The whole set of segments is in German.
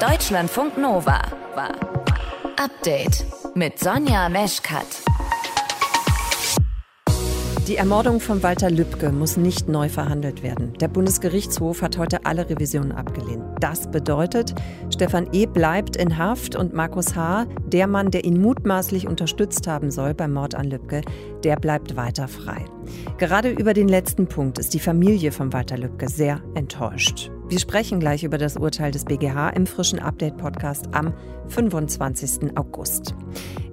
Deutschlandfunk Nova war Update mit Sonja Meschkat. Die Ermordung von Walter Lübcke muss nicht neu verhandelt werden. Der Bundesgerichtshof hat heute alle Revisionen abgelehnt. Das bedeutet, Stefan E. bleibt in Haft und Markus H., der Mann, der ihn mutmaßlich unterstützt haben soll beim Mord an Lübcke, der bleibt weiter frei. Gerade über den letzten Punkt ist die Familie von Walter Lübcke sehr enttäuscht. Wir sprechen gleich über das Urteil des BGH im frischen Update-Podcast am 25. August.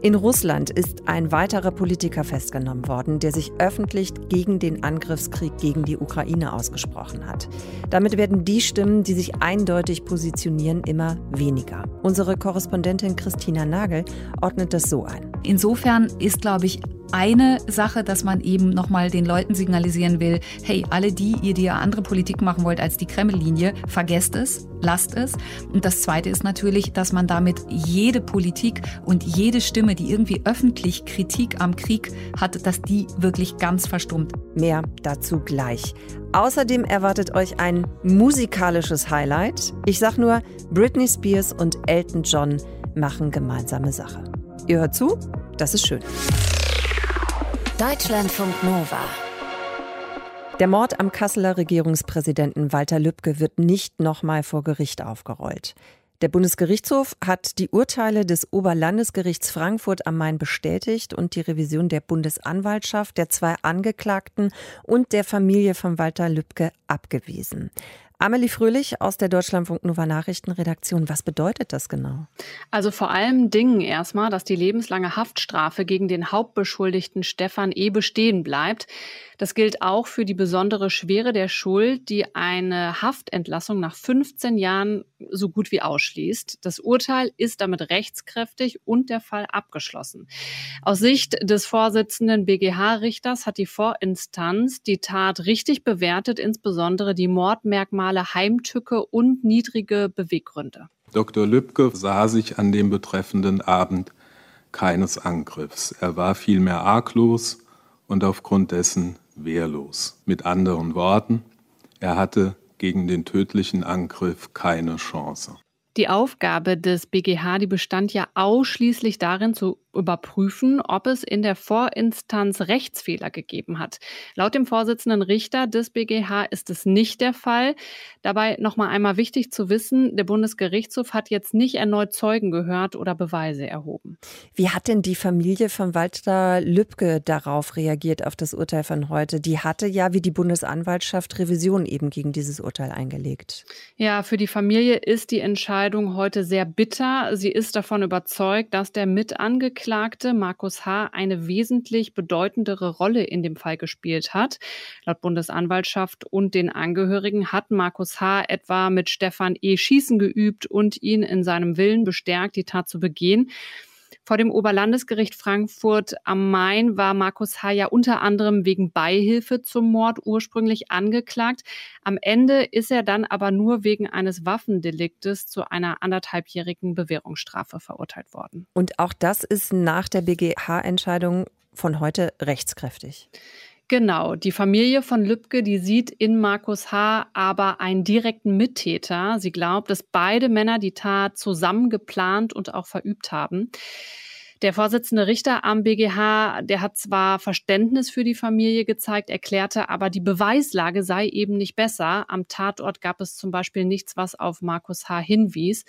In Russland ist ein weiterer Politiker festgenommen worden, der sich öffentlich gegen den Angriffskrieg gegen die Ukraine ausgesprochen hat. Damit werden die Stimmen, die sich eindeutig positionieren, immer weniger. Unsere Korrespondentin Christina Nagel ordnet das so ein. Insofern ist, glaube ich, eine Sache, dass man eben nochmal den Leuten signalisieren will, hey, alle die, ihr die ja andere Politik machen wollt als die Kreml-Linie, vergesst es, lasst es. Und das Zweite ist natürlich, dass man damit jede Politik und jede Stimme, die irgendwie öffentlich Kritik am Krieg hat, dass die wirklich ganz verstummt. Mehr dazu gleich. Außerdem erwartet euch ein musikalisches Highlight. Ich sag nur, Britney Spears und Elton John machen gemeinsame Sache. Ihr hört zu? Das ist schön. Deutschlandfunk Nova. Der Mord am Kasseler Regierungspräsidenten Walter Lübcke wird nicht nochmal vor Gericht aufgerollt. Der Bundesgerichtshof hat die Urteile des Oberlandesgerichts Frankfurt am Main bestätigt und die Revision der Bundesanwaltschaft, der zwei Angeklagten und der Familie von Walter Lübcke abgewiesen. Amelie Fröhlich aus der Deutschlandfunk Nova Nachrichtenredaktion. Was bedeutet das genau? Also vor allem Dingen erstmal, dass die lebenslange Haftstrafe gegen den Hauptbeschuldigten Stefan E. bestehen bleibt. Das gilt auch für die besondere Schwere der Schuld, die eine Haftentlassung nach 15 Jahren so gut wie ausschließt. Das Urteil ist damit rechtskräftig und der Fall abgeschlossen. Aus Sicht des Vorsitzenden BGH-Richters hat die Vorinstanz die Tat richtig bewertet, insbesondere die Mordmerkmale Heimtücke und niedrige Beweggründe. Dr. Lübcke sah sich an dem betreffenden Abend keines Angriffs. Er war vielmehr arglos und aufgrund dessen wehrlos. Mit anderen Worten, er hatte gegen den tödlichen Angriff keine Chance. Die Aufgabe des BGH, die bestand ja ausschließlich darin zu überprüfen, ob es in der Vorinstanz Rechtsfehler gegeben hat. Laut dem Vorsitzenden Richter des BGH ist es nicht der Fall. Dabei nochmal einmal wichtig zu wissen, der Bundesgerichtshof hat jetzt nicht erneut Zeugen gehört oder Beweise erhoben. Wie hat denn die Familie von Walter Lübcke darauf reagiert, auf das Urteil von heute? Die hatte ja wie die Bundesanwaltschaft Revision eben gegen dieses Urteil eingelegt. Ja, für die Familie ist die Entscheidung heute sehr bitter. Sie ist davon überzeugt, dass der Mitangeklagte Angeklagte Markus H. eine wesentlich bedeutendere Rolle in dem Fall gespielt hat. Laut Bundesanwaltschaft und den Angehörigen hat Markus H. etwa mit Stefan E. Schießen geübt und ihn in seinem Willen bestärkt, die Tat zu begehen. Vor dem Oberlandesgericht Frankfurt am Main war Markus H. ja unter anderem wegen Beihilfe zum Mord ursprünglich angeklagt. Am Ende ist er dann aber nur wegen eines Waffendeliktes zu einer anderthalbjährigen Bewährungsstrafe verurteilt worden. Und auch das ist nach der BGH-Entscheidung von heute rechtskräftig. Genau, die Familie von Lübcke, die sieht in Markus H. aber einen direkten Mittäter. Sie glaubt, dass beide Männer die Tat zusammen geplant und auch verübt haben. Der Vorsitzende Richter am BGH, der hat zwar Verständnis für die Familie gezeigt, erklärte aber, die Beweislage sei eben nicht besser. Am Tatort gab es zum Beispiel nichts, was auf Markus H. hinwies.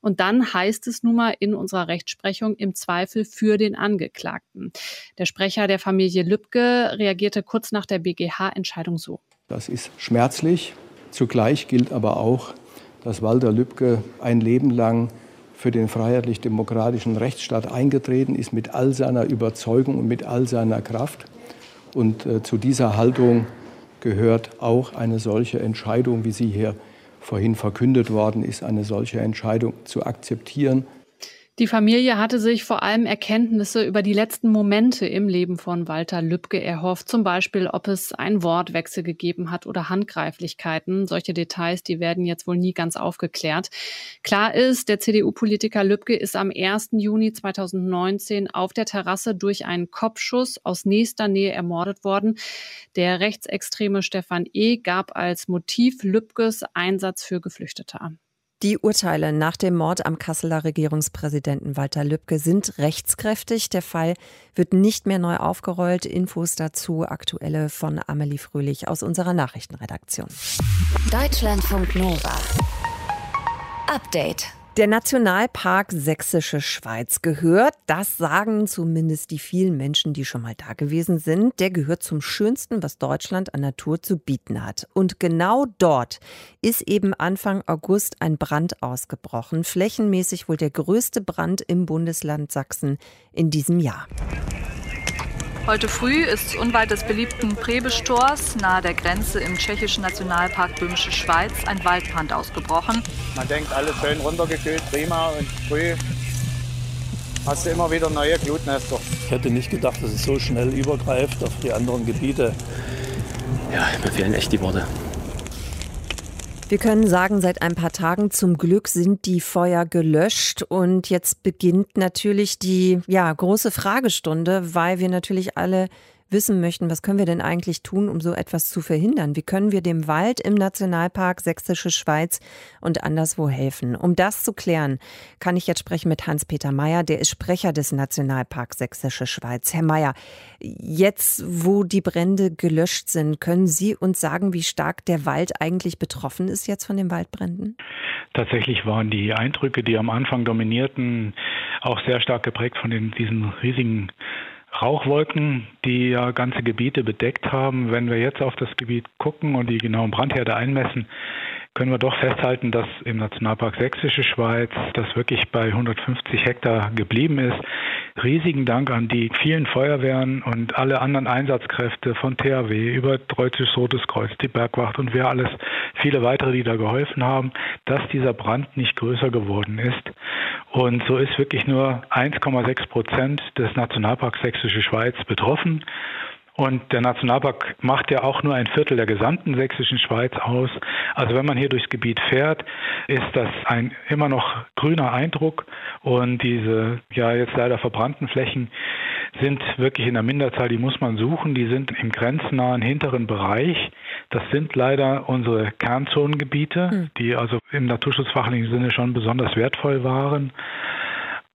Und dann heißt es nun mal in unserer Rechtsprechung im Zweifel für den Angeklagten. Der Sprecher der Familie Lübcke reagierte kurz nach der BGH-Entscheidung so. Das ist schmerzlich. Zugleich gilt aber auch, dass Walter Lübcke ein Leben lang für den freiheitlich-demokratischen Rechtsstaat eingetreten ist mit all seiner Überzeugung und mit all seiner Kraft. Und äh, zu dieser Haltung gehört auch eine solche Entscheidung, wie sie hier vorhin verkündet worden ist, eine solche Entscheidung zu akzeptieren, die Familie hatte sich vor allem Erkenntnisse über die letzten Momente im Leben von Walter Lübcke erhofft, zum Beispiel, ob es einen Wortwechsel gegeben hat oder Handgreiflichkeiten. Solche Details, die werden jetzt wohl nie ganz aufgeklärt. Klar ist, der CDU-Politiker Lübcke ist am 1. Juni 2019 auf der Terrasse durch einen Kopfschuss aus nächster Nähe ermordet worden. Der rechtsextreme Stefan E. gab als Motiv Lübkes Einsatz für Geflüchtete an. Die Urteile nach dem Mord am Kasseler Regierungspräsidenten Walter Lübcke sind rechtskräftig. Der Fall wird nicht mehr neu aufgerollt. Infos dazu aktuelle von Amelie Fröhlich aus unserer Nachrichtenredaktion. Deutschlandfunk Nova. Update. Der Nationalpark Sächsische Schweiz gehört, das sagen zumindest die vielen Menschen, die schon mal da gewesen sind, der gehört zum schönsten, was Deutschland an Natur zu bieten hat. Und genau dort ist eben Anfang August ein Brand ausgebrochen, flächenmäßig wohl der größte Brand im Bundesland Sachsen in diesem Jahr. Heute früh ist unweit des beliebten Prebestors nahe der Grenze im tschechischen Nationalpark Böhmische Schweiz ein Waldbrand ausgebrochen. Man denkt, alles schön runtergekühlt, prima und früh hast du immer wieder neue Glutnester. Ich hätte nicht gedacht, dass es so schnell übergreift auf die anderen Gebiete. Ja, mir fehlen echt die Worte. Wir können sagen, seit ein paar Tagen zum Glück sind die Feuer gelöscht. Und jetzt beginnt natürlich die ja, große Fragestunde, weil wir natürlich alle wissen möchten, was können wir denn eigentlich tun, um so etwas zu verhindern? Wie können wir dem Wald im Nationalpark Sächsische Schweiz und anderswo helfen? Um das zu klären, kann ich jetzt sprechen mit Hans-Peter Meyer, der ist Sprecher des Nationalparks Sächsische Schweiz. Herr Meyer, jetzt, wo die Brände gelöscht sind, können Sie uns sagen, wie stark der Wald eigentlich betroffen ist jetzt von den Waldbränden? Tatsächlich waren die Eindrücke, die am Anfang dominierten, auch sehr stark geprägt von den, diesen riesigen Rauchwolken, die ja ganze Gebiete bedeckt haben. Wenn wir jetzt auf das Gebiet gucken und die genauen Brandherde einmessen, können wir doch festhalten, dass im Nationalpark Sächsische Schweiz das wirklich bei 150 Hektar geblieben ist. Riesigen Dank an die vielen Feuerwehren und alle anderen Einsatzkräfte von THW über Deutsches Rotes Kreuz, die Bergwacht und wer alles, viele weitere, die da geholfen haben, dass dieser Brand nicht größer geworden ist. Und so ist wirklich nur 1,6 Prozent des Nationalparks Sächsische Schweiz betroffen. Und der Nationalpark macht ja auch nur ein Viertel der gesamten sächsischen Schweiz aus. Also wenn man hier durchs Gebiet fährt, ist das ein immer noch grüner Eindruck. Und diese ja jetzt leider verbrannten Flächen sind wirklich in der Minderzahl, die muss man suchen. Die sind im grenznahen hinteren Bereich. Das sind leider unsere Kernzonengebiete, hm. die also im naturschutzfachlichen Sinne schon besonders wertvoll waren.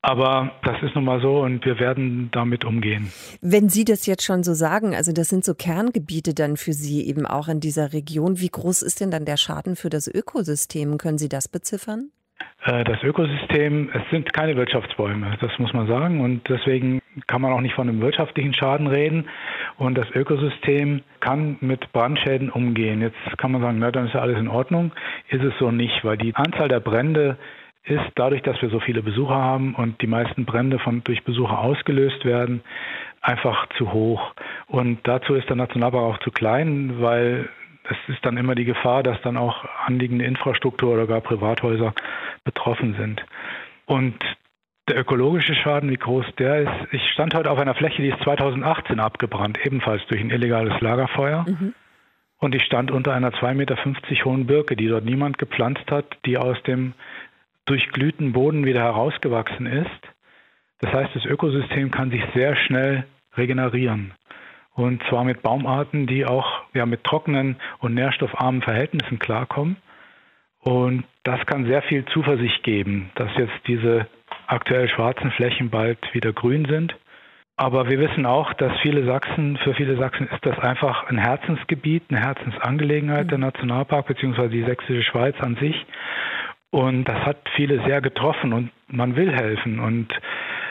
Aber das ist nun mal so und wir werden damit umgehen. Wenn Sie das jetzt schon so sagen, also das sind so Kerngebiete dann für Sie eben auch in dieser Region. Wie groß ist denn dann der Schaden für das Ökosystem? Können Sie das beziffern? Äh, das Ökosystem, es sind keine Wirtschaftsbäume, das muss man sagen. Und deswegen kann man auch nicht von einem wirtschaftlichen Schaden reden. Und das Ökosystem kann mit Brandschäden umgehen. Jetzt kann man sagen, na, dann ist ja alles in Ordnung. Ist es so nicht, weil die Anzahl der Brände ist dadurch, dass wir so viele Besucher haben und die meisten Brände von, durch Besucher ausgelöst werden, einfach zu hoch. Und dazu ist der Nationalpark auch zu klein, weil es ist dann immer die Gefahr, dass dann auch anliegende Infrastruktur oder gar Privathäuser betroffen sind. Und der ökologische Schaden, wie groß der ist. Ich stand heute auf einer Fläche, die ist 2018 abgebrannt, ebenfalls durch ein illegales Lagerfeuer. Mhm. Und ich stand unter einer 2,50 Meter hohen Birke, die dort niemand gepflanzt hat, die aus dem durchglühten Boden wieder herausgewachsen ist. Das heißt, das Ökosystem kann sich sehr schnell regenerieren. Und zwar mit Baumarten, die auch ja, mit trockenen und nährstoffarmen Verhältnissen klarkommen. Und das kann sehr viel Zuversicht geben, dass jetzt diese aktuell schwarzen Flächen bald wieder grün sind. Aber wir wissen auch, dass viele Sachsen, für viele Sachsen ist das einfach ein Herzensgebiet, eine Herzensangelegenheit, der Nationalpark bzw. die sächsische Schweiz an sich. Und das hat viele sehr getroffen und man will helfen. Und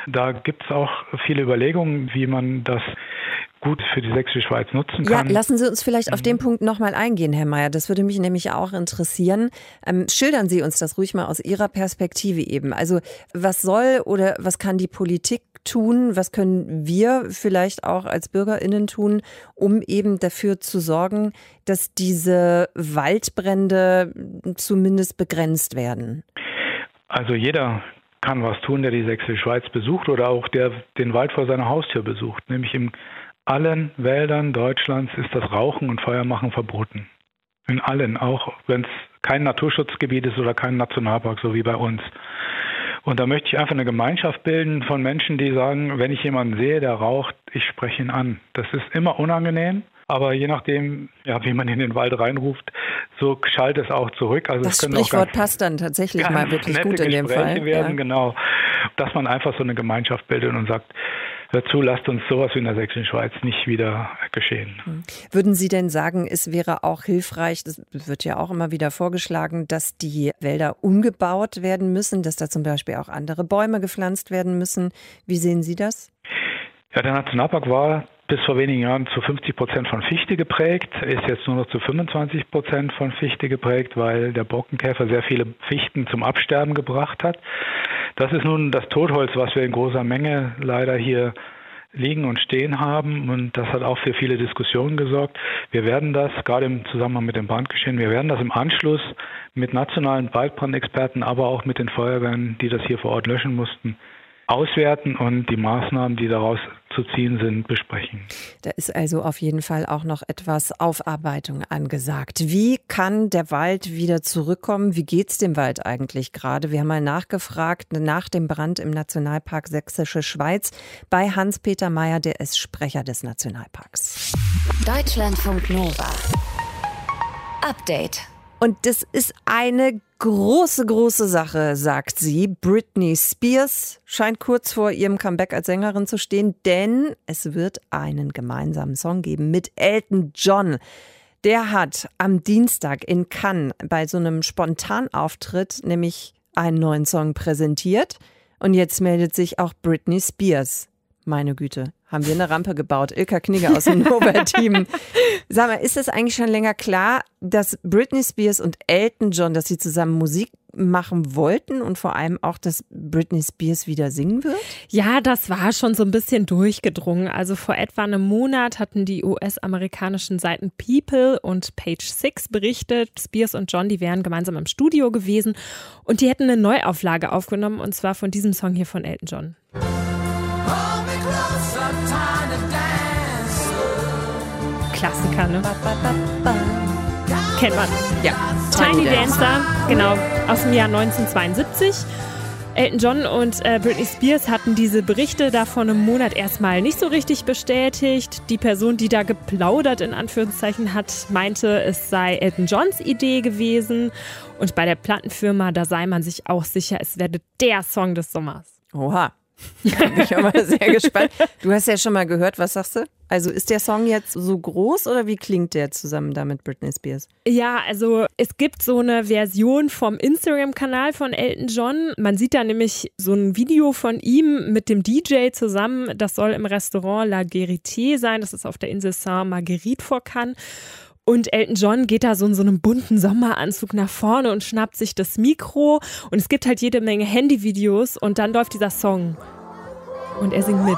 da gibt es auch viele Überlegungen, wie man das gut für die Sächsische Schweiz nutzen kann. Ja, lassen Sie uns vielleicht auf den mhm. Punkt nochmal eingehen, Herr Mayer. Das würde mich nämlich auch interessieren. Ähm, schildern Sie uns das ruhig mal aus Ihrer Perspektive eben. Also was soll oder was kann die Politik tun? Was können wir vielleicht auch als Bürgerinnen tun, um eben dafür zu sorgen, dass diese Waldbrände zumindest begrenzt werden? Also jeder kann was tun, der die Sächsische Schweiz besucht oder auch der den Wald vor seiner Haustür besucht. Nämlich in allen Wäldern Deutschlands ist das Rauchen und Feuermachen verboten. In allen, auch wenn es kein Naturschutzgebiet ist oder kein Nationalpark, so wie bei uns. Und da möchte ich einfach eine Gemeinschaft bilden von Menschen, die sagen, wenn ich jemanden sehe, der raucht, ich spreche ihn an. Das ist immer unangenehm Aber je nachdem, ja, wie man in den Wald reinruft, so schallt es auch zurück. Also das Sprichwort passt dann tatsächlich mal wirklich gut in dem Fall. Werden, ja. Genau, dass man einfach so eine Gemeinschaft bildet und sagt, dazu lasst uns sowas wie in der Sächsischen Schweiz nicht wieder geschehen. Hm. Würden Sie denn sagen, es wäre auch hilfreich, das wird ja auch immer wieder vorgeschlagen, dass die Wälder umgebaut werden müssen, dass da zum Beispiel auch andere Bäume gepflanzt werden müssen. Wie sehen Sie das? Ja, der Nationalpark war bis vor wenigen Jahren zu 50 Prozent von Fichte geprägt, ist jetzt nur noch zu 25 Prozent von Fichte geprägt, weil der Borkenkäfer sehr viele Fichten zum Absterben gebracht hat. Das ist nun das Totholz, was wir in großer Menge leider hier liegen und stehen haben. Und das hat auch für viele Diskussionen gesorgt. Wir werden das, gerade im Zusammenhang mit dem Brandgeschehen, wir werden das im Anschluss mit nationalen Waldbrandexperten, aber auch mit den Feuerwehren, die das hier vor Ort löschen mussten, auswerten und die Maßnahmen, die daraus zu ziehen sind, besprechen. Da ist also auf jeden Fall auch noch etwas Aufarbeitung angesagt. Wie kann der Wald wieder zurückkommen? Wie geht es dem Wald eigentlich gerade? Wir haben mal nachgefragt nach dem Brand im Nationalpark Sächsische Schweiz bei Hans-Peter Mayer, der ist Sprecher des Nationalparks. Deutschlandfunk Nova. Update. Und das ist eine große, große Sache, sagt sie. Britney Spears scheint kurz vor ihrem Comeback als Sängerin zu stehen, denn es wird einen gemeinsamen Song geben mit Elton John. Der hat am Dienstag in Cannes bei so einem Spontanauftritt nämlich einen neuen Song präsentiert. Und jetzt meldet sich auch Britney Spears. Meine Güte, haben wir eine Rampe gebaut. Ilka Knigge aus dem Nova-Team. Sag mal, ist es eigentlich schon länger klar, dass Britney Spears und Elton John, dass sie zusammen Musik machen wollten und vor allem auch, dass Britney Spears wieder singen wird? Ja, das war schon so ein bisschen durchgedrungen. Also vor etwa einem Monat hatten die US-amerikanischen Seiten People und Page Six berichtet, Spears und John, die wären gemeinsam im Studio gewesen und die hätten eine Neuauflage aufgenommen und zwar von diesem Song hier von Elton John. Klassiker, ne? Kennt man. Ja. Tiny, Dancer, genau, aus dem Jahr 1972. Elton John und äh, Britney Spears hatten diese Berichte da vor einem Monat erstmal nicht so richtig bestätigt. Die Person, die da geplaudert in Anführungszeichen hat, meinte, es sei Elton Johns Idee gewesen. Und bei der Plattenfirma, da sei man sich auch sicher, es werde der Song des Sommers. Oha. Bin ich aber sehr gespannt. Du hast ja schon mal gehört, was sagst du? Also ist der Song jetzt so groß oder wie klingt der zusammen da mit Britney Spears? Ja, also es gibt so eine Version vom Instagram-Kanal von Elton John. Man sieht da nämlich so ein Video von ihm mit dem DJ zusammen. Das soll im Restaurant La Guérité sein. Das ist auf der Insel Saint-Marguerite vor Cannes. Und Elton John geht da so in so einem bunten Sommeranzug nach vorne und schnappt sich das Mikro. Und es gibt halt jede Menge Handyvideos und dann läuft dieser Song. Und er singt mit.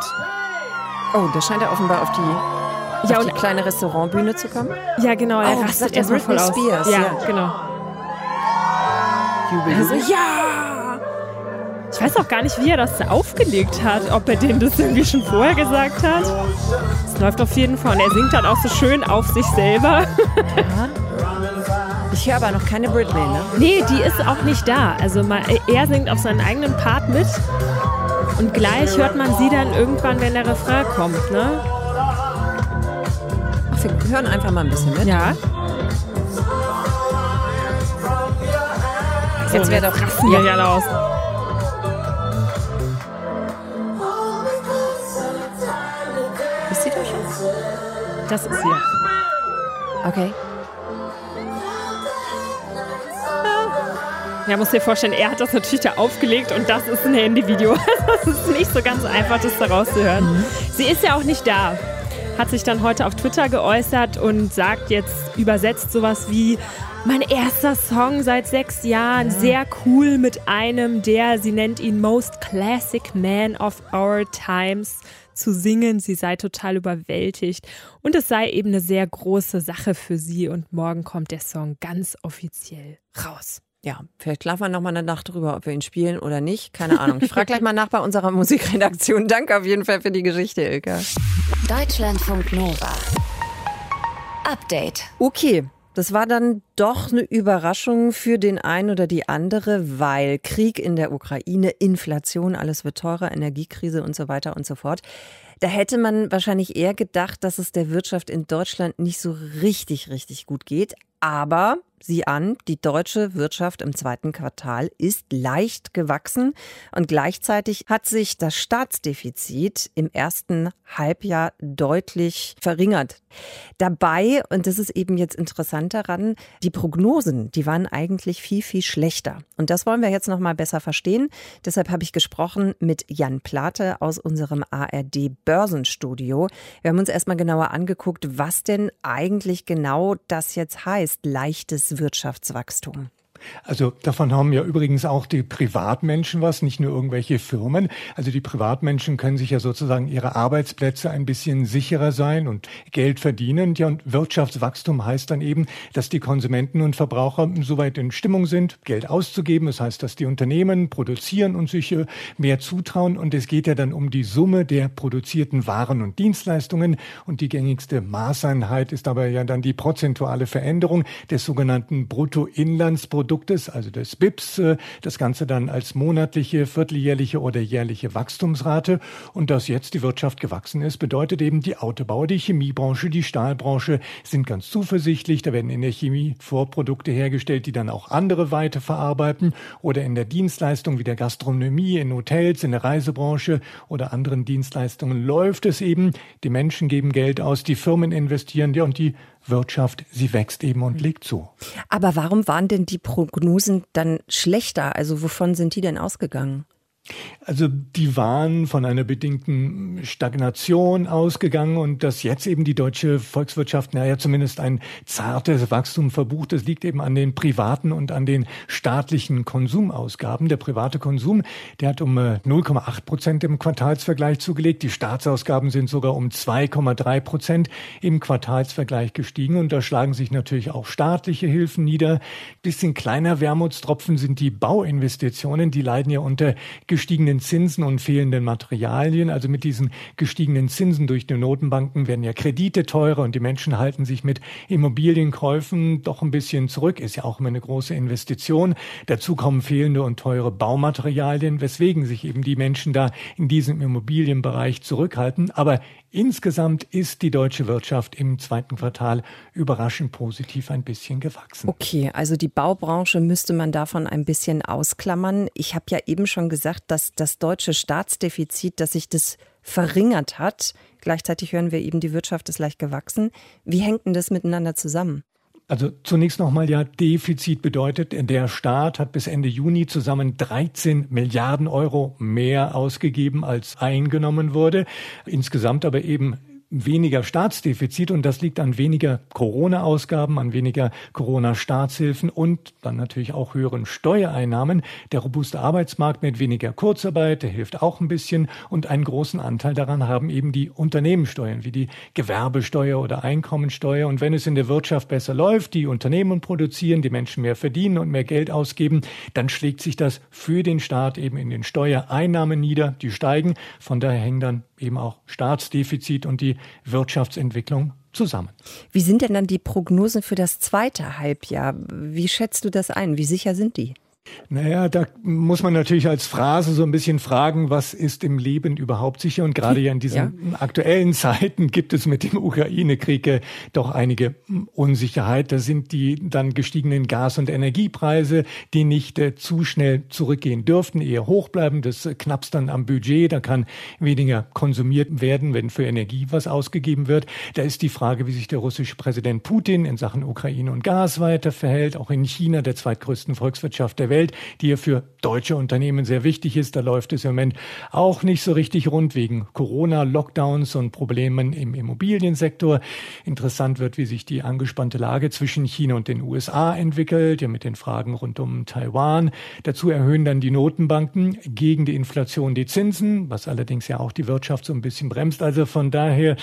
Oh, da scheint er offenbar auf die, ja, auf die kleine Restaurantbühne zu kommen. Ja, genau. Er oh, rastet erstmal voll aus. Spears, ja, ja. genau. Jubel, Also, ja! Ich weiß auch gar nicht, wie er das aufgelegt hat, ob er dem das irgendwie schon vorher gesagt hat. Es läuft auf jeden Fall und er singt dann auch so schön auf sich selber. Ich höre aber noch keine Britney, ne? Nee, die ist auch nicht da. Also mal, er singt auf seinen eigenen Part mit und gleich hört man sie dann irgendwann, wenn der Refrain kommt, ne? Ach, wir hören einfach mal ein bisschen mit. Ja. Jetzt wäre doch rasten wir ja los. Das ist sie. Okay. Ja, muss dir vorstellen, er hat das natürlich da aufgelegt und das ist ein Handyvideo. Das ist nicht so ganz einfach, das da rauszuhören. Sie ist ja auch nicht da. Hat sich dann heute auf Twitter geäußert und sagt jetzt übersetzt sowas wie mein erster Song seit sechs Jahren, sehr cool mit einem, der, sie nennt ihn Most Classic Man of Our Times, zu singen. Sie sei total überwältigt und es sei eben eine sehr große Sache für sie und morgen kommt der Song ganz offiziell raus. Ja, vielleicht schlafen wir noch mal eine Nacht drüber, ob wir ihn spielen oder nicht. Keine Ahnung. Ich frage gleich mal nach bei unserer Musikredaktion. Danke auf jeden Fall für die Geschichte, Ilka. Deutschlandfunk Nova. Update. Okay, Das war dann doch eine Überraschung für den einen oder die andere, weil Krieg in der Ukraine, Inflation, alles wird teurer, Energiekrise und so weiter und so fort. Da hätte man wahrscheinlich eher gedacht, dass es der Wirtschaft in Deutschland nicht so richtig, richtig gut geht. Aber sieh an, die deutsche Wirtschaft im zweiten Quartal ist leicht gewachsen und gleichzeitig hat sich das Staatsdefizit im ersten Halbjahr deutlich verringert. Dabei, und das ist eben jetzt interessant daran, die Prognosen, die waren eigentlich viel, viel schlechter. Und das wollen wir jetzt noch mal besser verstehen. Deshalb habe ich gesprochen mit Jan Plate aus unserem ARD Börsenstudio. Wir haben uns erstmal genauer angeguckt, was denn eigentlich genau das jetzt heißt, leichtes Wirtschaftswachstum. Also davon haben ja übrigens auch die Privatmenschen was, nicht nur irgendwelche Firmen. Also die Privatmenschen können sich ja sozusagen ihre Arbeitsplätze ein bisschen sicherer sein und Geld verdienen. Ja, und Wirtschaftswachstum heißt dann eben, dass die Konsumenten und Verbraucher soweit in Stimmung sind, Geld auszugeben. Das heißt, dass die Unternehmen produzieren und sich äh, mehr zutrauen. Und es geht ja dann um die Summe der produzierten Waren und Dienstleistungen. Und die gängigste Maßeinheit ist aber ja dann die prozentuale Veränderung des sogenannten Bruttoinlandsprodukts Produktes, also des BIPs, äh, das Ganze dann als monatliche, vierteljährliche oder jährliche Wachstumsrate. Und dass jetzt die Wirtschaft gewachsen ist, bedeutet eben die Autobauer, die Chemiebranche, die Stahlbranche sind ganz zuversichtlich. Da werden in der Chemie Vorprodukte hergestellt, die dann auch andere weiterverarbeiten oder in der Dienstleistung wie der Gastronomie, in Hotels, in der Reisebranche oder anderen Dienstleistungen läuft es eben. Die Menschen geben Geld aus, die Firmen investieren, ja, und die Wirtschaft, sie wächst eben und legt zu. Aber warum waren denn die Prognosen dann schlechter? Also wovon sind die denn ausgegangen? Also die waren von einer bedingten Stagnation ausgegangen und dass jetzt eben die deutsche Volkswirtschaft, naja, zumindest ein zartes Wachstum verbucht, das liegt eben an den privaten und an den staatlichen Konsumausgaben. Der private Konsum, der hat um 0,8 äh, Prozent im Quartalsvergleich zugelegt. Die Staatsausgaben sind sogar um 2,3 Prozent im Quartalsvergleich gestiegen und da schlagen sich natürlich auch staatliche Hilfen nieder. Bisschen kleiner Wermutstropfen sind die Bauinvestitionen, die leiden ja unter gestiegenen Zinsen und fehlenden Materialien. Also mit diesen gestiegenen Zinsen durch die Notenbanken werden ja Kredite teurer und die Menschen halten sich mit Immobilienkäufen doch ein bisschen zurück. Ist ja auch immer eine große Investition. Dazu kommen fehlende und teure Baumaterialien, weswegen sich eben die Menschen da in diesem Immobilienbereich zurückhalten. Aber Insgesamt ist die deutsche Wirtschaft im zweiten Quartal überraschend positiv ein bisschen gewachsen. Okay, also die Baubranche müsste man davon ein bisschen ausklammern. Ich habe ja eben schon gesagt, dass das deutsche Staatsdefizit, dass sich das verringert hat. Gleichzeitig hören wir eben, die Wirtschaft ist leicht gewachsen. Wie hängt denn das miteinander zusammen? Also zunächst nochmal ja, Defizit bedeutet, der Staat hat bis Ende Juni zusammen 13 Milliarden Euro mehr ausgegeben, als eingenommen wurde. Insgesamt aber eben weniger Staatsdefizit und das liegt an weniger Corona-Ausgaben, an weniger Corona-Staatshilfen und dann natürlich auch höheren Steuereinnahmen. Der robuste Arbeitsmarkt mit weniger Kurzarbeit, der hilft auch ein bisschen und einen großen Anteil daran haben eben die Unternehmenssteuern wie die Gewerbesteuer oder Einkommensteuer. Und wenn es in der Wirtschaft besser läuft, die Unternehmen produzieren, die Menschen mehr verdienen und mehr Geld ausgeben, dann schlägt sich das für den Staat eben in den Steuereinnahmen nieder, die steigen. Von daher hängen dann eben auch Staatsdefizit und die Wirtschaftsentwicklung zusammen. Wie sind denn dann die Prognosen für das zweite Halbjahr? Wie schätzt du das ein? Wie sicher sind die? Naja, da muss man natürlich als Phrase so ein bisschen fragen, was ist im Leben überhaupt sicher? Und gerade ja in diesen ja. aktuellen Zeiten gibt es mit dem Ukraine-Krieg äh, doch einige Unsicherheit. Da sind die dann gestiegenen Gas- und Energiepreise, die nicht äh, zu schnell zurückgehen dürften, eher hoch bleiben. Das äh, knappst dann am Budget. Da kann weniger konsumiert werden, wenn für Energie was ausgegeben wird. Da ist die Frage, wie sich der russische Präsident Putin in Sachen Ukraine und Gas weiter verhält. Auch in China, der zweitgrößten Volkswirtschaft der Welt, die ja für deutsche Unternehmen sehr wichtig ist. Da läuft es im Moment auch nicht so richtig rund wegen Corona, Lockdowns und Problemen im Immobiliensektor. Interessant wird, wie sich die angespannte Lage zwischen China und den USA entwickelt, ja mit den Fragen rund um Taiwan. Dazu erhöhen dann die Notenbanken gegen die Inflation die Zinsen, was allerdings ja auch die Wirtschaft so ein bisschen bremst. Also von daher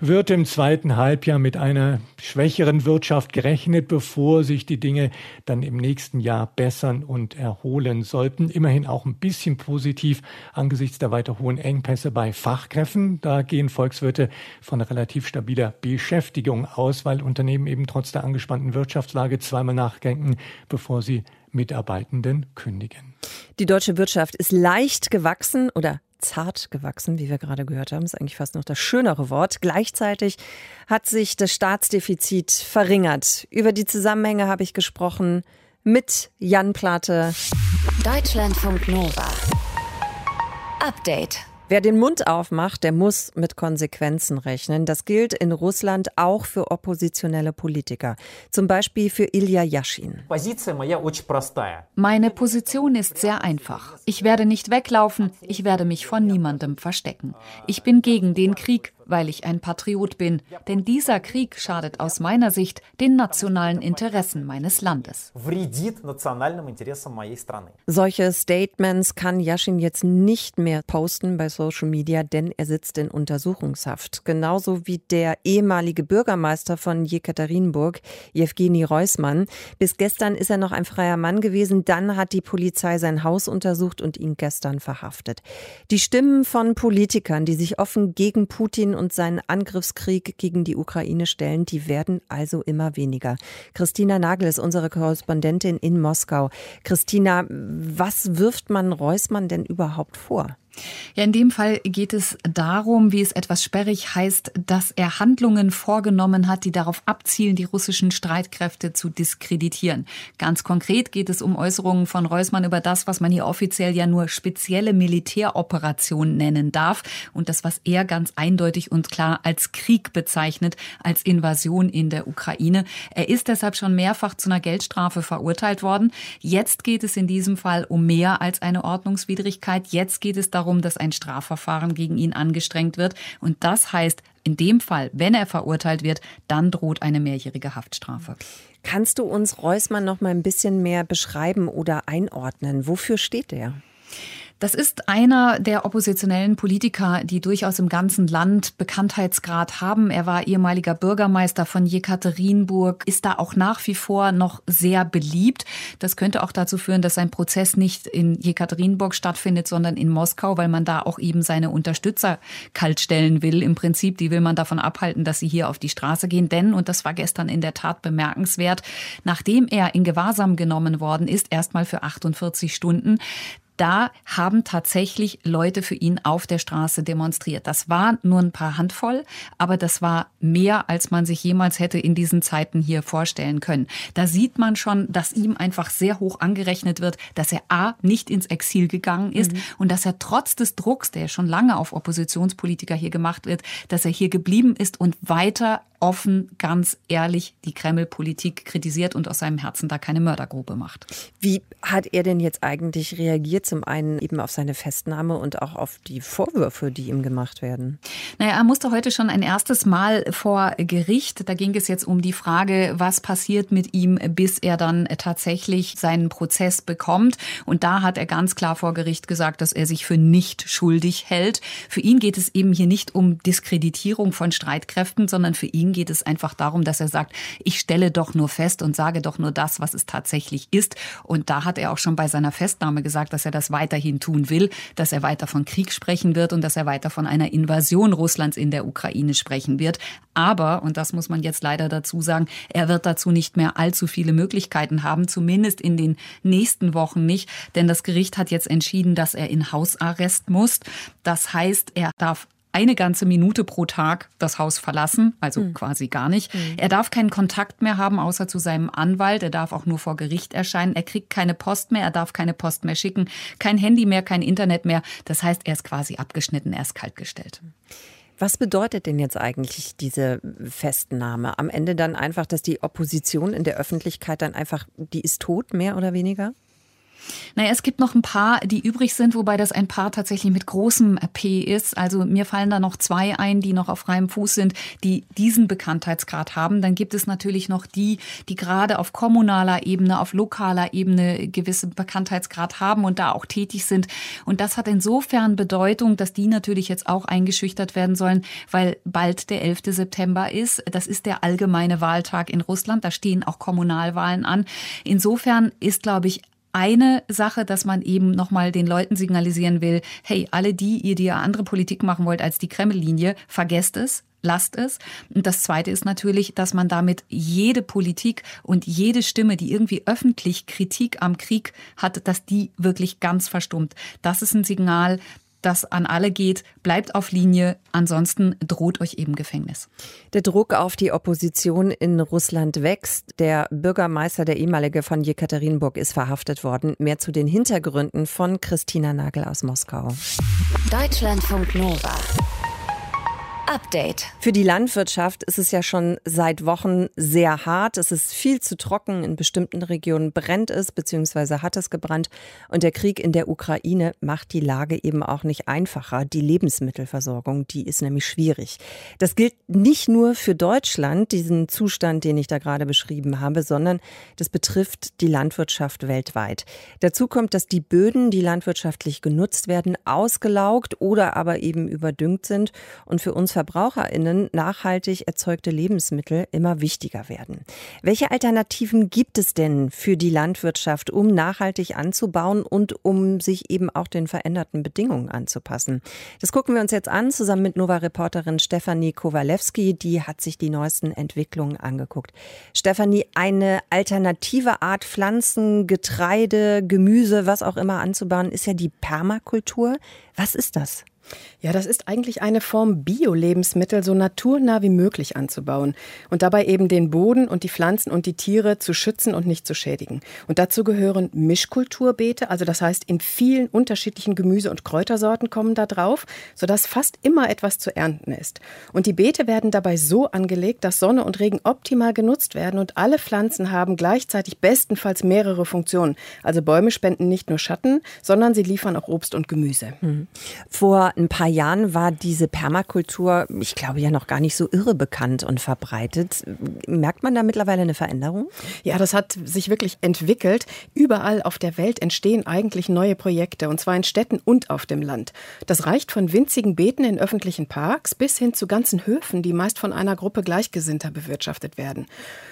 wird im zweiten Halbjahr mit einer schwächeren Wirtschaft gerechnet, bevor sich die Dinge dann im nächsten Jahr bessern und erholen sollten. Immerhin auch ein bisschen positiv angesichts der weiter hohen Engpässe bei Fachkräften. Da gehen Volkswirte von relativ stabiler Beschäftigung aus, weil Unternehmen eben trotz der angespannten Wirtschaftslage zweimal nachdenken, bevor sie Mitarbeitenden kündigen. Die deutsche Wirtschaft ist leicht gewachsen oder zart gewachsen, wie wir gerade gehört haben. Ist eigentlich fast noch das schönere Wort. Gleichzeitig hat sich das Staatsdefizit verringert. Über die Zusammenhänge habe ich gesprochen mit Jan Plate. Deutschlandfunk Nova. Update. Wer den Mund aufmacht, der muss mit Konsequenzen rechnen. Das gilt in Russland auch für oppositionelle Politiker. Zum Beispiel für Ilya Yashin. Meine Position ist sehr einfach. Ich werde nicht weglaufen, ich werde mich vor niemandem verstecken. Ich bin gegen den Krieg, weil ich ein Patriot bin. Denn dieser Krieg schadet aus meiner Sicht den nationalen Interessen meines Landes. Solche Statements kann Yashin jetzt nicht mehr posten bei Social Media, denn er sitzt in Untersuchungshaft. Genauso wie der ehemalige Bürgermeister von Jekaterinburg, Jewgeni Reusmann. Bis gestern ist er noch ein freier Mann gewesen. Dann hat die Polizei sein Haus untersucht und ihn gestern verhaftet. Die Stimmen von Politikern, die sich offen gegen Putin und seinen Angriffskrieg gegen die Ukraine stellen, die werden also immer weniger. Christina Nagel ist unsere Korrespondentin in Moskau. Christina, was wirft man Reusmann denn überhaupt vor? Ja, in dem Fall geht es darum, wie es etwas sperrig heißt, dass er Handlungen vorgenommen hat, die darauf abzielen, die russischen Streitkräfte zu diskreditieren. Ganz konkret geht es um Äußerungen von Reusmann über das, was man hier offiziell ja nur spezielle Militäroperation nennen darf und das, was er ganz eindeutig und klar als Krieg bezeichnet, als Invasion in der Ukraine. Er ist deshalb schon mehrfach zu einer Geldstrafe verurteilt worden. Jetzt geht es in diesem Fall um mehr als eine Ordnungswidrigkeit. Jetzt geht es darum, darum, dass ein Strafverfahren gegen ihn angestrengt wird. Und das heißt, in dem Fall, wenn er verurteilt wird, dann droht eine mehrjährige Haftstrafe. Kannst du uns Reusmann noch mal ein bisschen mehr beschreiben oder einordnen? Wofür steht er? Das ist einer der oppositionellen Politiker, die durchaus im ganzen Land Bekanntheitsgrad haben. Er war ehemaliger Bürgermeister von Jekaterinburg, ist da auch nach wie vor noch sehr beliebt. Das könnte auch dazu führen, dass sein Prozess nicht in Jekaterinburg stattfindet, sondern in Moskau, weil man da auch eben seine Unterstützer kaltstellen will. Im Prinzip, die will man davon abhalten, dass sie hier auf die Straße gehen. Denn, und das war gestern in der Tat bemerkenswert, nachdem er in Gewahrsam genommen worden ist, erstmal für 48 Stunden, da haben tatsächlich Leute für ihn auf der Straße demonstriert. Das war nur ein paar Handvoll, aber das war mehr, als man sich jemals hätte in diesen Zeiten hier vorstellen können. Da sieht man schon, dass ihm einfach sehr hoch angerechnet wird, dass er A, nicht ins Exil gegangen ist mhm. und dass er trotz des Drucks, der schon lange auf Oppositionspolitiker hier gemacht wird, dass er hier geblieben ist und weiter offen, ganz ehrlich die Kreml-Politik kritisiert und aus seinem Herzen da keine Mördergrube macht. Wie hat er denn jetzt eigentlich reagiert? Zum einen eben auf seine Festnahme und auch auf die Vorwürfe, die ihm gemacht werden. Naja, er musste heute schon ein erstes Mal vor Gericht. Da ging es jetzt um die Frage, was passiert mit ihm, bis er dann tatsächlich seinen Prozess bekommt. Und da hat er ganz klar vor Gericht gesagt, dass er sich für nicht schuldig hält. Für ihn geht es eben hier nicht um Diskreditierung von Streitkräften, sondern für ihn geht es einfach darum, dass er sagt, ich stelle doch nur fest und sage doch nur das, was es tatsächlich ist. Und da hat er auch schon bei seiner Festnahme gesagt, dass er das weiterhin tun will, dass er weiter von Krieg sprechen wird und dass er weiter von einer Invasion Russlands in der Ukraine sprechen wird. Aber, und das muss man jetzt leider dazu sagen, er wird dazu nicht mehr allzu viele Möglichkeiten haben, zumindest in den nächsten Wochen nicht, denn das Gericht hat jetzt entschieden, dass er in Hausarrest muss. Das heißt, er darf eine ganze Minute pro Tag das Haus verlassen, also mhm. quasi gar nicht. Mhm. Er darf keinen Kontakt mehr haben, außer zu seinem Anwalt. Er darf auch nur vor Gericht erscheinen. Er kriegt keine Post mehr, er darf keine Post mehr schicken, kein Handy mehr, kein Internet mehr. Das heißt, er ist quasi abgeschnitten, er ist kaltgestellt. Was bedeutet denn jetzt eigentlich diese Festnahme? Am Ende dann einfach, dass die Opposition in der Öffentlichkeit dann einfach, die ist tot, mehr oder weniger? Naja, es gibt noch ein paar, die übrig sind, wobei das ein paar tatsächlich mit großem P ist. Also mir fallen da noch zwei ein, die noch auf freiem Fuß sind, die diesen Bekanntheitsgrad haben. Dann gibt es natürlich noch die, die gerade auf kommunaler Ebene, auf lokaler Ebene gewisse Bekanntheitsgrad haben und da auch tätig sind. Und das hat insofern Bedeutung, dass die natürlich jetzt auch eingeschüchtert werden sollen, weil bald der 11. September ist. Das ist der allgemeine Wahltag in Russland. Da stehen auch Kommunalwahlen an. Insofern ist, glaube ich, eine Sache, dass man eben nochmal den Leuten signalisieren will, hey, alle die, ihr die ja andere Politik machen wollt als die Kreml-Linie, vergesst es, lasst es. Und das Zweite ist natürlich, dass man damit jede Politik und jede Stimme, die irgendwie öffentlich Kritik am Krieg hat, dass die wirklich ganz verstummt. Das ist ein Signal, das an alle geht, bleibt auf Linie, ansonsten droht euch eben Gefängnis. Der Druck auf die Opposition in Russland wächst. Der Bürgermeister, der ehemalige von Jekaterinburg, ist verhaftet worden. Mehr zu den Hintergründen von Christina Nagel aus Moskau. Deutschlandfunk Nova. Update. Für die Landwirtschaft ist es ja schon seit Wochen sehr hart. Es ist viel zu trocken. In bestimmten Regionen brennt es bzw. hat es gebrannt. Und der Krieg in der Ukraine macht die Lage eben auch nicht einfacher. Die Lebensmittelversorgung, die ist nämlich schwierig. Das gilt nicht nur für Deutschland, diesen Zustand, den ich da gerade beschrieben habe, sondern das betrifft die Landwirtschaft weltweit. Dazu kommt, dass die Böden, die landwirtschaftlich genutzt werden, ausgelaugt oder aber eben überdüngt sind und für uns VerbraucherInnen nachhaltig erzeugte Lebensmittel immer wichtiger werden. Welche Alternativen gibt es denn für die Landwirtschaft, um nachhaltig anzubauen und um sich eben auch den veränderten Bedingungen anzupassen? Das gucken wir uns jetzt an, zusammen mit Nova-Reporterin Stefanie Kowalewski. Die hat sich die neuesten Entwicklungen angeguckt. Stefanie, eine alternative Art Pflanzen, Getreide, Gemüse, was auch immer anzubauen, ist ja die Permakultur. Was ist das? Ja, das ist eigentlich eine Form, Bio-Lebensmittel so naturnah wie möglich anzubauen und dabei eben den Boden und die Pflanzen und die Tiere zu schützen und nicht zu schädigen. Und dazu gehören Mischkulturbeete, also das heißt, in vielen unterschiedlichen Gemüse- und Kräutersorten kommen da drauf, sodass fast immer etwas zu ernten ist. Und die Beete werden dabei so angelegt, dass Sonne und Regen optimal genutzt werden und alle Pflanzen haben gleichzeitig bestenfalls mehrere Funktionen. Also Bäume spenden nicht nur Schatten, sondern sie liefern auch Obst und Gemüse. Mhm. Vor ein paar Jahren war diese Permakultur, ich glaube ja noch gar nicht so irre bekannt und verbreitet. Merkt man da mittlerweile eine Veränderung? Ja, das hat sich wirklich entwickelt. Überall auf der Welt entstehen eigentlich neue Projekte, und zwar in Städten und auf dem Land. Das reicht von winzigen Beeten in öffentlichen Parks bis hin zu ganzen Höfen, die meist von einer Gruppe Gleichgesinnter bewirtschaftet werden.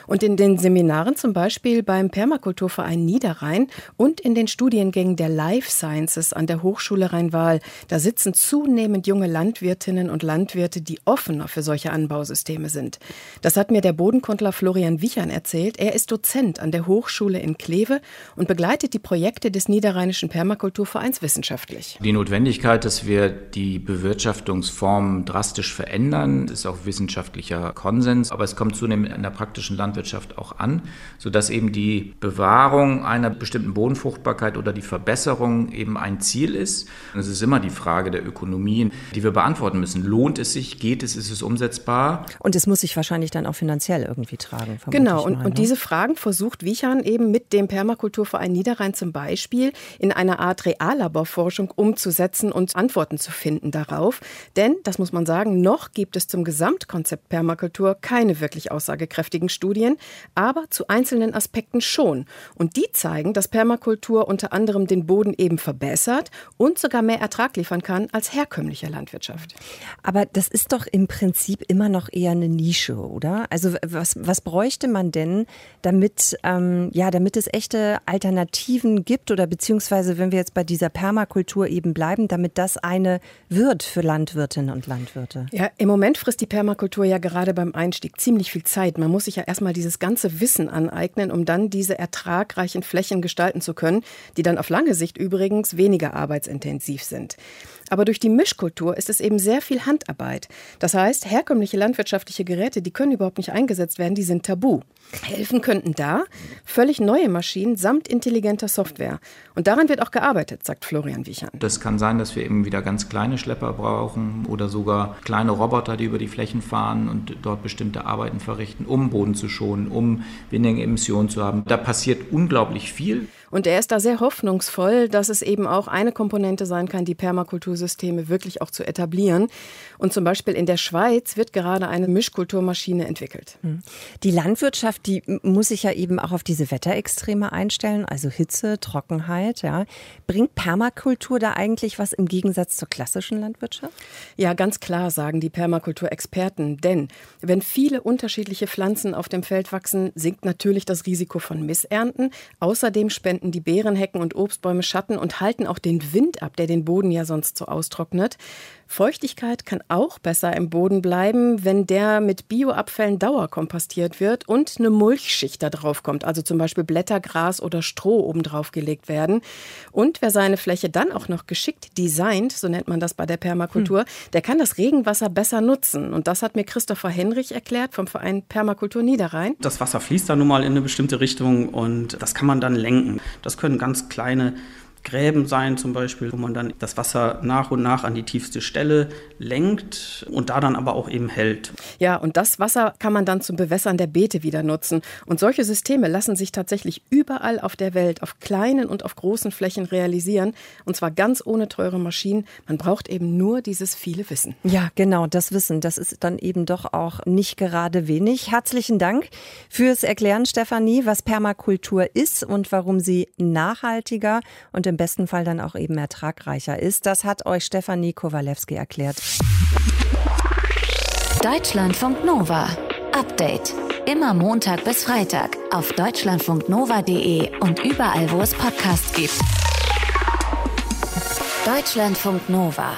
Und in den Seminaren zum Beispiel beim Permakulturverein Niederrhein und in den Studiengängen der Life Sciences an der Hochschule Rhein-Waal, da sitzen zunehmend junge Landwirtinnen und Landwirte, die offener für solche Anbausysteme sind. Das hat mir der Bodenkundler Florian Wichern erzählt. Er ist Dozent an der Hochschule in Kleve und begleitet die Projekte des Niederrheinischen Permakulturvereins wissenschaftlich. Die Notwendigkeit, dass wir die Bewirtschaftungsform drastisch verändern, ist auch wissenschaftlicher Konsens, aber es kommt zunehmend in der praktischen Landwirtschaft auch an, sodass eben die Bewahrung einer bestimmten Bodenfruchtbarkeit oder die Verbesserung eben ein Ziel ist. Es ist immer die Frage der Ökonomie, die wir beantworten müssen. Lohnt es sich? Geht es? Ist es umsetzbar? Und es muss sich wahrscheinlich dann auch finanziell irgendwie tragen. Genau. Und, mal, ne? und diese Fragen versucht Wichern eben mit dem Permakulturverein Niederrhein zum Beispiel in einer Art Reallaborforschung umzusetzen und Antworten zu finden darauf. Denn, das muss man sagen, noch gibt es zum Gesamtkonzept Permakultur keine wirklich aussagekräftigen Studien, aber zu einzelnen Aspekten schon. Und die zeigen, dass Permakultur unter anderem den Boden eben verbessert und sogar mehr Ertrag liefern kann als herkömmliche Landwirtschaft. Aber das ist doch im Prinzip immer noch eher eine Nische, oder? Also was, was bräuchte man denn, damit, ähm, ja, damit es echte Alternativen gibt oder beziehungsweise, wenn wir jetzt bei dieser Permakultur eben bleiben, damit das eine wird für Landwirtinnen und Landwirte? Ja, im Moment frisst die Permakultur ja gerade beim Einstieg ziemlich viel Zeit. Man muss sich ja erstmal dieses ganze Wissen aneignen, um dann diese ertragreichen Flächen gestalten zu können, die dann auf lange Sicht übrigens weniger arbeitsintensiv sind. Aber durch die Mischkultur ist es eben sehr viel Handarbeit. Das heißt, herkömmliche landwirtschaftliche Geräte, die können überhaupt nicht eingesetzt werden, die sind tabu. Helfen könnten da völlig neue Maschinen samt intelligenter Software. Und daran wird auch gearbeitet, sagt Florian Wichern. Das kann sein, dass wir eben wieder ganz kleine Schlepper brauchen oder sogar kleine Roboter, die über die Flächen fahren und dort bestimmte Arbeiten verrichten, um Boden zu schonen, um weniger Emissionen zu haben. Da passiert unglaublich viel. Und er ist da sehr hoffnungsvoll, dass es eben auch eine Komponente sein kann, die Permakultursysteme wirklich auch zu etablieren. Und zum Beispiel in der Schweiz wird gerade eine Mischkulturmaschine entwickelt. Hm. Die Landwirtschaft, die muss sich ja eben auch auf diese Wetterextreme einstellen, also Hitze, Trockenheit. Ja. Bringt Permakultur da eigentlich was im Gegensatz zur klassischen Landwirtschaft? Ja, ganz klar sagen die Permakulturexperten. Denn wenn viele unterschiedliche Pflanzen auf dem Feld wachsen, sinkt natürlich das Risiko von Missernten. Außerdem spenden spenden die Beerenhecken und Obstbäume Schatten und halten auch den Wind ab, der den Boden ja sonst so austrocknet. Feuchtigkeit kann auch besser im Boden bleiben, wenn der mit Bioabfällen dauerkompostiert wird und eine Mulchschicht da drauf kommt, also zum Beispiel Blätter, Gras oder Stroh obendrauf gelegt werden. Und wer seine Fläche dann auch noch geschickt designt, so nennt man das bei der Permakultur, hm. der kann das Regenwasser besser nutzen. Und das hat mir Christopher Henrich erklärt vom Verein Permakultur Niederrhein. Das Wasser fließt da nun mal in eine bestimmte Richtung und das kann man dann lenken. Das können ganz kleine Gräben sein zum Beispiel, wo man dann das Wasser nach und nach an die tiefste Stelle lenkt und da dann aber auch eben hält. Ja, und das Wasser kann man dann zum Bewässern der Beete wieder nutzen. Und solche Systeme lassen sich tatsächlich überall auf der Welt, auf kleinen und auf großen Flächen realisieren. Und zwar ganz ohne teure Maschinen. Man braucht eben nur dieses viele Wissen. Ja, genau, das Wissen. Das ist dann eben doch auch nicht gerade wenig. Herzlichen Dank fürs Erklären, Stefanie, was Permakultur ist und warum sie nachhaltiger und im im besten Fall dann auch eben ertragreicher ist. Das hat euch Stefanie Kowalewski erklärt. Deutschlandfunk Nova. Update. Immer Montag bis Freitag auf deutschlandfunknova.de und überall, wo es Podcasts gibt. Deutschlandfunk Nova.